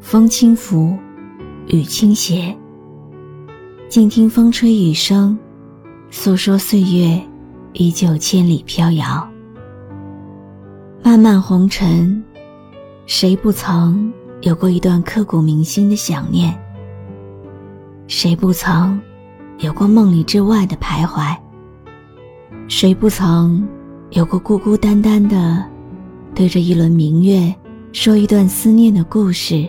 风轻拂，雨倾斜。静听风吹雨声，诉说岁月依旧千里飘摇。漫漫红尘，谁不曾有过一段刻骨铭心的想念？谁不曾有过梦里之外的徘徊？谁不曾有过孤孤单单的对着一轮明月说一段思念的故事？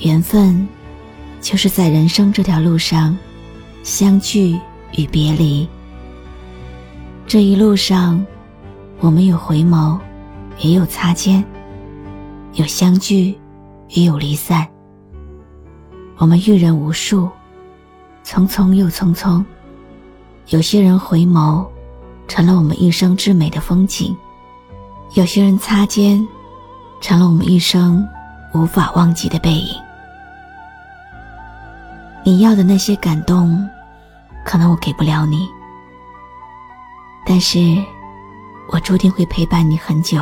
缘分，就是在人生这条路上，相聚与别离。这一路上，我们有回眸，也有擦肩，有相聚，也有离散。我们遇人无数，匆匆又匆匆。有些人回眸。成了我们一生至美的风景，有些人擦肩，成了我们一生无法忘记的背影。你要的那些感动，可能我给不了你，但是我注定会陪伴你很久。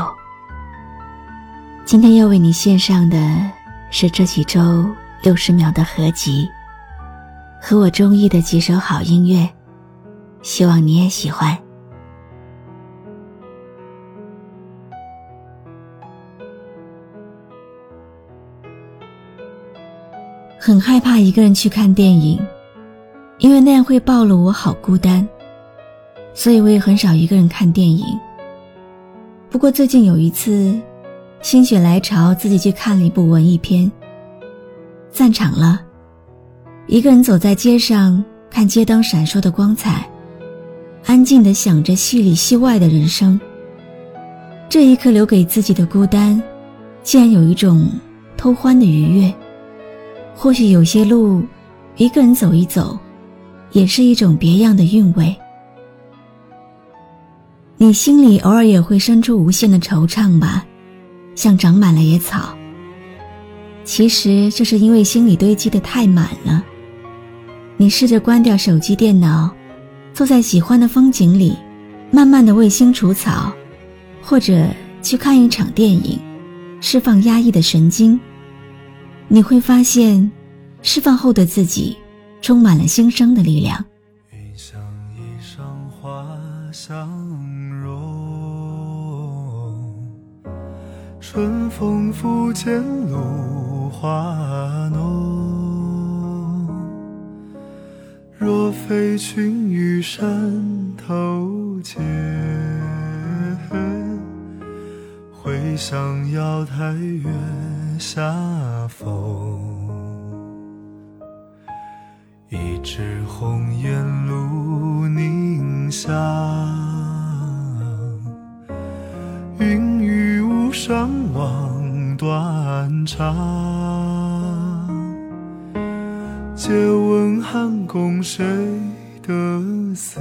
今天要为你献上的是这几周六十秒的合集，和我中意的几首好音乐，希望你也喜欢。很害怕一个人去看电影，因为那样会暴露我好孤单，所以我也很少一个人看电影。不过最近有一次，心血来潮，自己去看了一部文艺片。散场了，一个人走在街上，看街灯闪烁的光彩，安静的想着戏里戏外的人生。这一刻留给自己的孤单，竟然有一种偷欢的愉悦。或许有些路，一个人走一走，也是一种别样的韵味。你心里偶尔也会生出无限的惆怅吧，像长满了野草。其实这是因为心里堆积的太满了。你试着关掉手机、电脑，坐在喜欢的风景里，慢慢的为心除草，或者去看一场电影，释放压抑的神经。你会发现，释放后的自己充满了新生的力量。云像衣裳花相融，春风拂槛露华浓。若非群玉山头见。回向瑶台月下逢，一枝红艳露凝香，云雨巫霜望断肠，借问汉宫谁得似？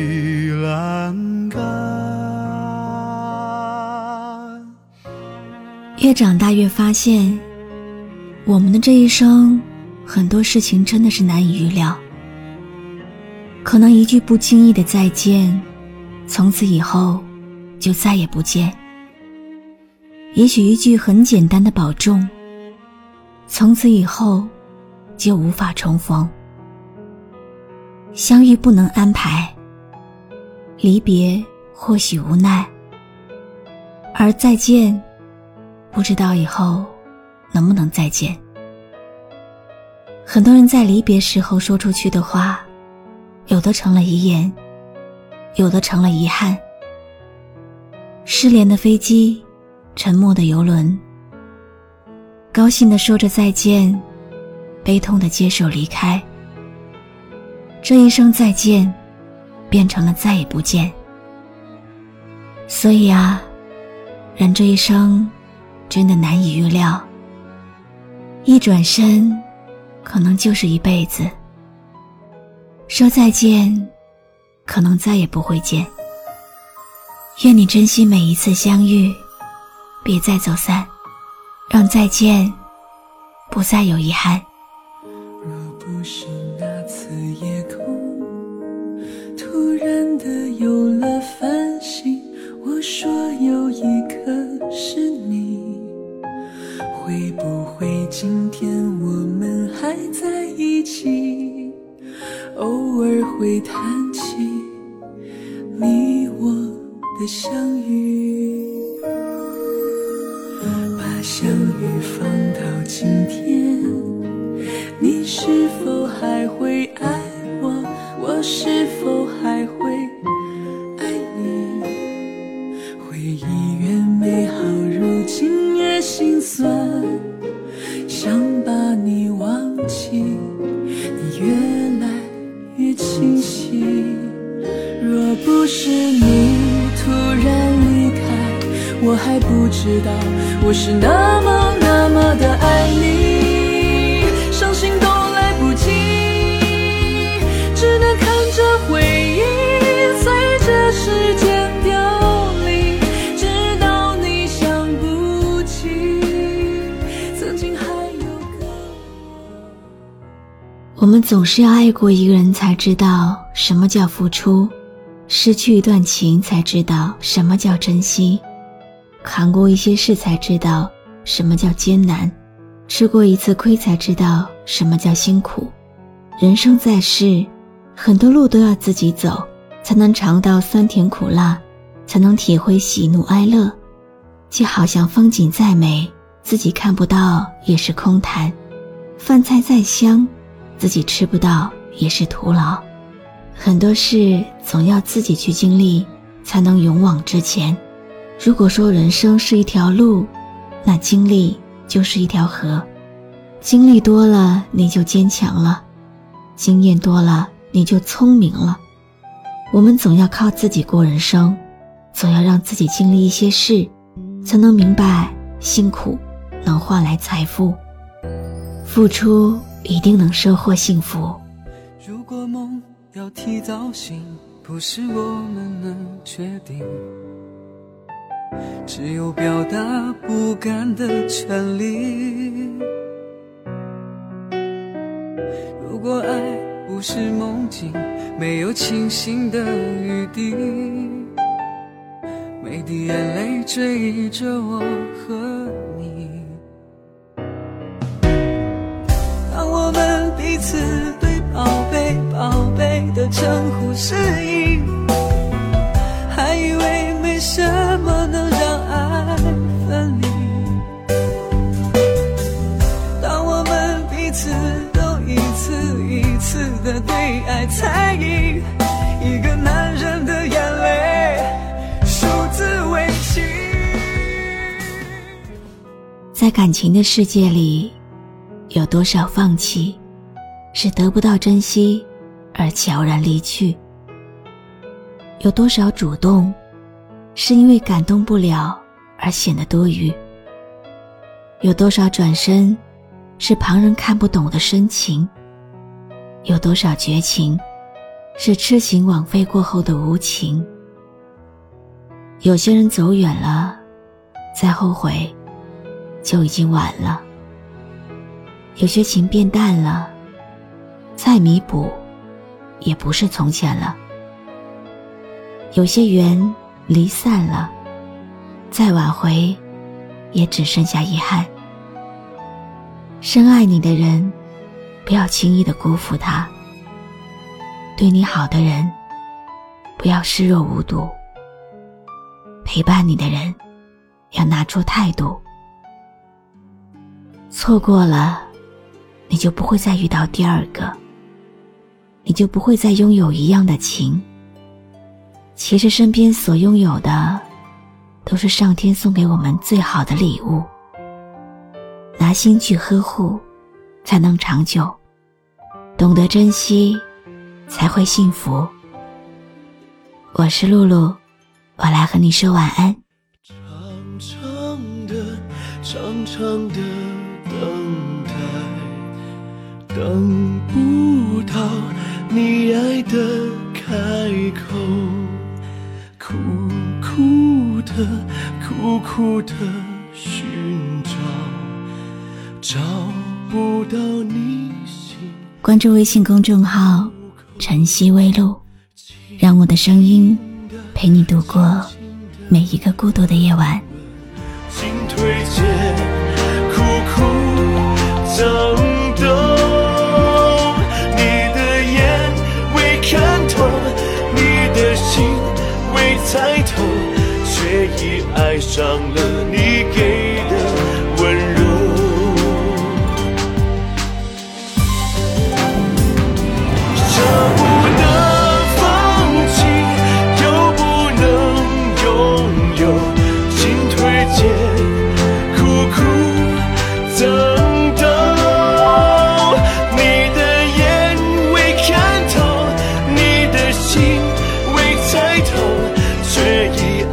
长大越发现，我们的这一生，很多事情真的是难以预料。可能一句不经意的再见，从此以后就再也不见；也许一句很简单的保重，从此以后就无法重逢。相遇不能安排，离别或许无奈，而再见，不知道以后能不能再见。很多人在离别时候说出去的话。有的成了遗言，有的成了遗憾。失联的飞机，沉默的游轮，高兴的说着再见，悲痛的接受离开。这一声再见，变成了再也不见。所以啊，人这一生，真的难以预料。一转身，可能就是一辈子。说再见，可能再也不会见。愿你珍惜每一次相遇，别再走散，让再见不再有遗憾。会不会今天我们还在一起？偶尔会谈起你我的相遇，是那么那么的爱你，伤心都来不及，只能看着回忆随着时间凋零，直到你想不起曾经还有个我。我们总是要爱过一个人，才知道。什么叫付出？失去一段情才知道什么叫珍惜；扛过一些事才知道什么叫艰难；吃过一次亏才知道什么叫辛苦。人生在世，很多路都要自己走，才能尝到酸甜苦辣，才能体会喜怒哀乐。就好像风景再美，自己看不到也是空谈；饭菜再香，自己吃不到也是徒劳。很多事总要自己去经历，才能勇往直前。如果说人生是一条路，那经历就是一条河。经历多了，你就坚强了；经验多了，你就聪明了。我们总要靠自己过人生，总要让自己经历一些事，才能明白辛苦能换来财富，付出一定能收获幸福。如果梦。要提早醒，不是我们能决定，只有表达不甘的权利。如果爱不是梦境，没有清醒的余地，每滴眼泪追着我和你。当我们彼此对宝贝，宝贝。的称呼适应，对爱猜疑，一个男人的眼泪数字为情。在感情的世界里，有多少放弃是得不到珍惜？而悄然离去，有多少主动，是因为感动不了而显得多余？有多少转身，是旁人看不懂的深情？有多少绝情，是痴情枉费过后的无情？有些人走远了，再后悔，就已经晚了。有些情变淡了，再弥补，也不是从前了。有些缘离散了，再挽回，也只剩下遗憾。深爱你的人，不要轻易的辜负他；对你好的人，不要视若无睹；陪伴你的人，要拿出态度。错过了。你就不会再遇到第二个，你就不会再拥有一样的情。其实身边所拥有的，都是上天送给我们最好的礼物。拿心去呵护，才能长久；懂得珍惜，才会幸福。我是露露，我来和你说晚安。长长的，长长的等待。等不到你爱的开口，苦苦的，苦苦的寻找，找。不，你心关注微信公众号“晨曦微露”，让我的声音陪你度过每一个孤独的夜晚。进退间，苦苦等。猜透，却已爱上了你给。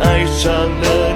爱上了。